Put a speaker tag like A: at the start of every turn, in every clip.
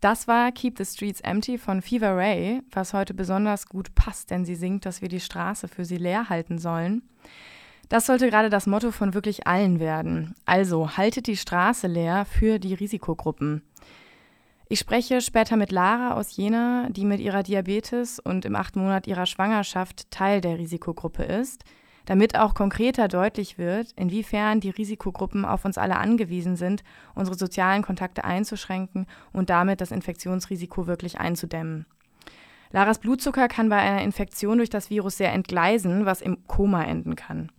A: Das war Keep the Streets Empty von Fever Ray, was heute besonders gut passt, denn sie singt, dass wir die Straße für sie leer halten sollen. Das sollte gerade das Motto von wirklich allen werden. Also haltet die Straße leer für die Risikogruppen. Ich spreche später mit Lara aus Jena, die mit ihrer Diabetes und im achten Monat ihrer Schwangerschaft Teil der Risikogruppe ist, damit auch konkreter deutlich wird, inwiefern die Risikogruppen auf uns alle angewiesen sind, unsere sozialen Kontakte einzuschränken und damit das Infektionsrisiko wirklich einzudämmen. Laras Blutzucker kann bei einer Infektion durch das Virus sehr entgleisen, was im Koma enden kann.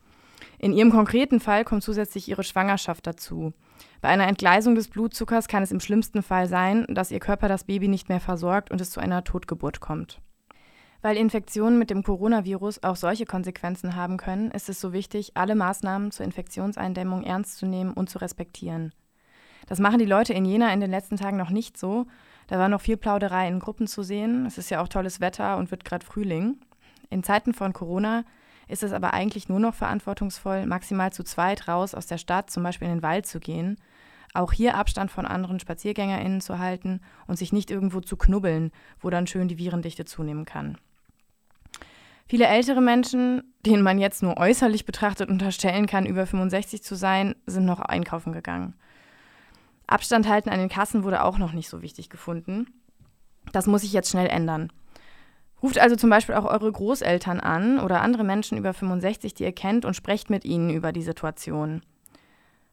A: In ihrem konkreten Fall kommt zusätzlich ihre Schwangerschaft dazu. Bei einer Entgleisung des Blutzuckers kann es im schlimmsten Fall sein, dass ihr Körper das Baby nicht mehr versorgt und es zu einer Totgeburt kommt. Weil Infektionen mit dem Coronavirus auch solche Konsequenzen haben können, ist es so wichtig, alle Maßnahmen zur Infektionseindämmung ernst zu nehmen und zu respektieren. Das machen die Leute in Jena in den letzten Tagen noch nicht so. Da war noch viel Plauderei in Gruppen zu sehen. Es ist ja auch tolles Wetter und wird gerade Frühling. In Zeiten von Corona ist es aber eigentlich nur noch verantwortungsvoll, maximal zu zweit raus aus der Stadt, zum Beispiel in den Wald zu gehen, auch hier Abstand von anderen SpaziergängerInnen zu halten und sich nicht irgendwo zu knubbeln, wo dann schön die Virendichte zunehmen kann. Viele ältere Menschen, denen man jetzt nur äußerlich betrachtet unterstellen kann, über 65 zu sein, sind noch einkaufen gegangen. Abstand halten an den Kassen wurde auch noch nicht so wichtig gefunden. Das muss sich jetzt schnell ändern. Ruft also zum Beispiel auch eure Großeltern an oder andere Menschen über 65, die ihr kennt, und sprecht mit ihnen über die Situation.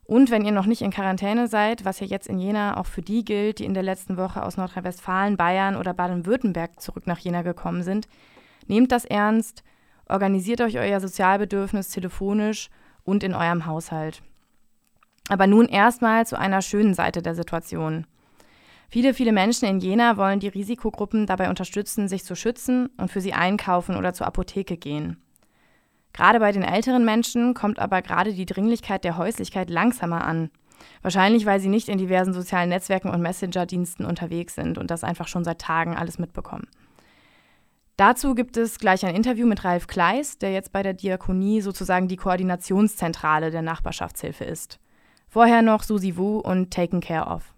A: Und wenn ihr noch nicht in Quarantäne seid, was ja jetzt in Jena auch für die gilt, die in der letzten Woche aus Nordrhein-Westfalen, Bayern oder Baden-Württemberg zurück nach Jena gekommen sind, nehmt das ernst, organisiert euch euer Sozialbedürfnis telefonisch und in eurem Haushalt. Aber nun erstmal zu einer schönen Seite der Situation. Viele, viele Menschen in Jena wollen die Risikogruppen dabei unterstützen, sich zu schützen und für sie einkaufen oder zur Apotheke gehen. Gerade bei den älteren Menschen kommt aber gerade die Dringlichkeit der Häuslichkeit langsamer an. Wahrscheinlich, weil sie nicht in diversen sozialen Netzwerken und Messenger-Diensten unterwegs sind und das einfach schon seit Tagen alles mitbekommen. Dazu gibt es gleich ein Interview mit Ralf Kleis, der jetzt bei der Diakonie sozusagen die Koordinationszentrale der Nachbarschaftshilfe ist. Vorher noch Susi Wu und Taken Care of.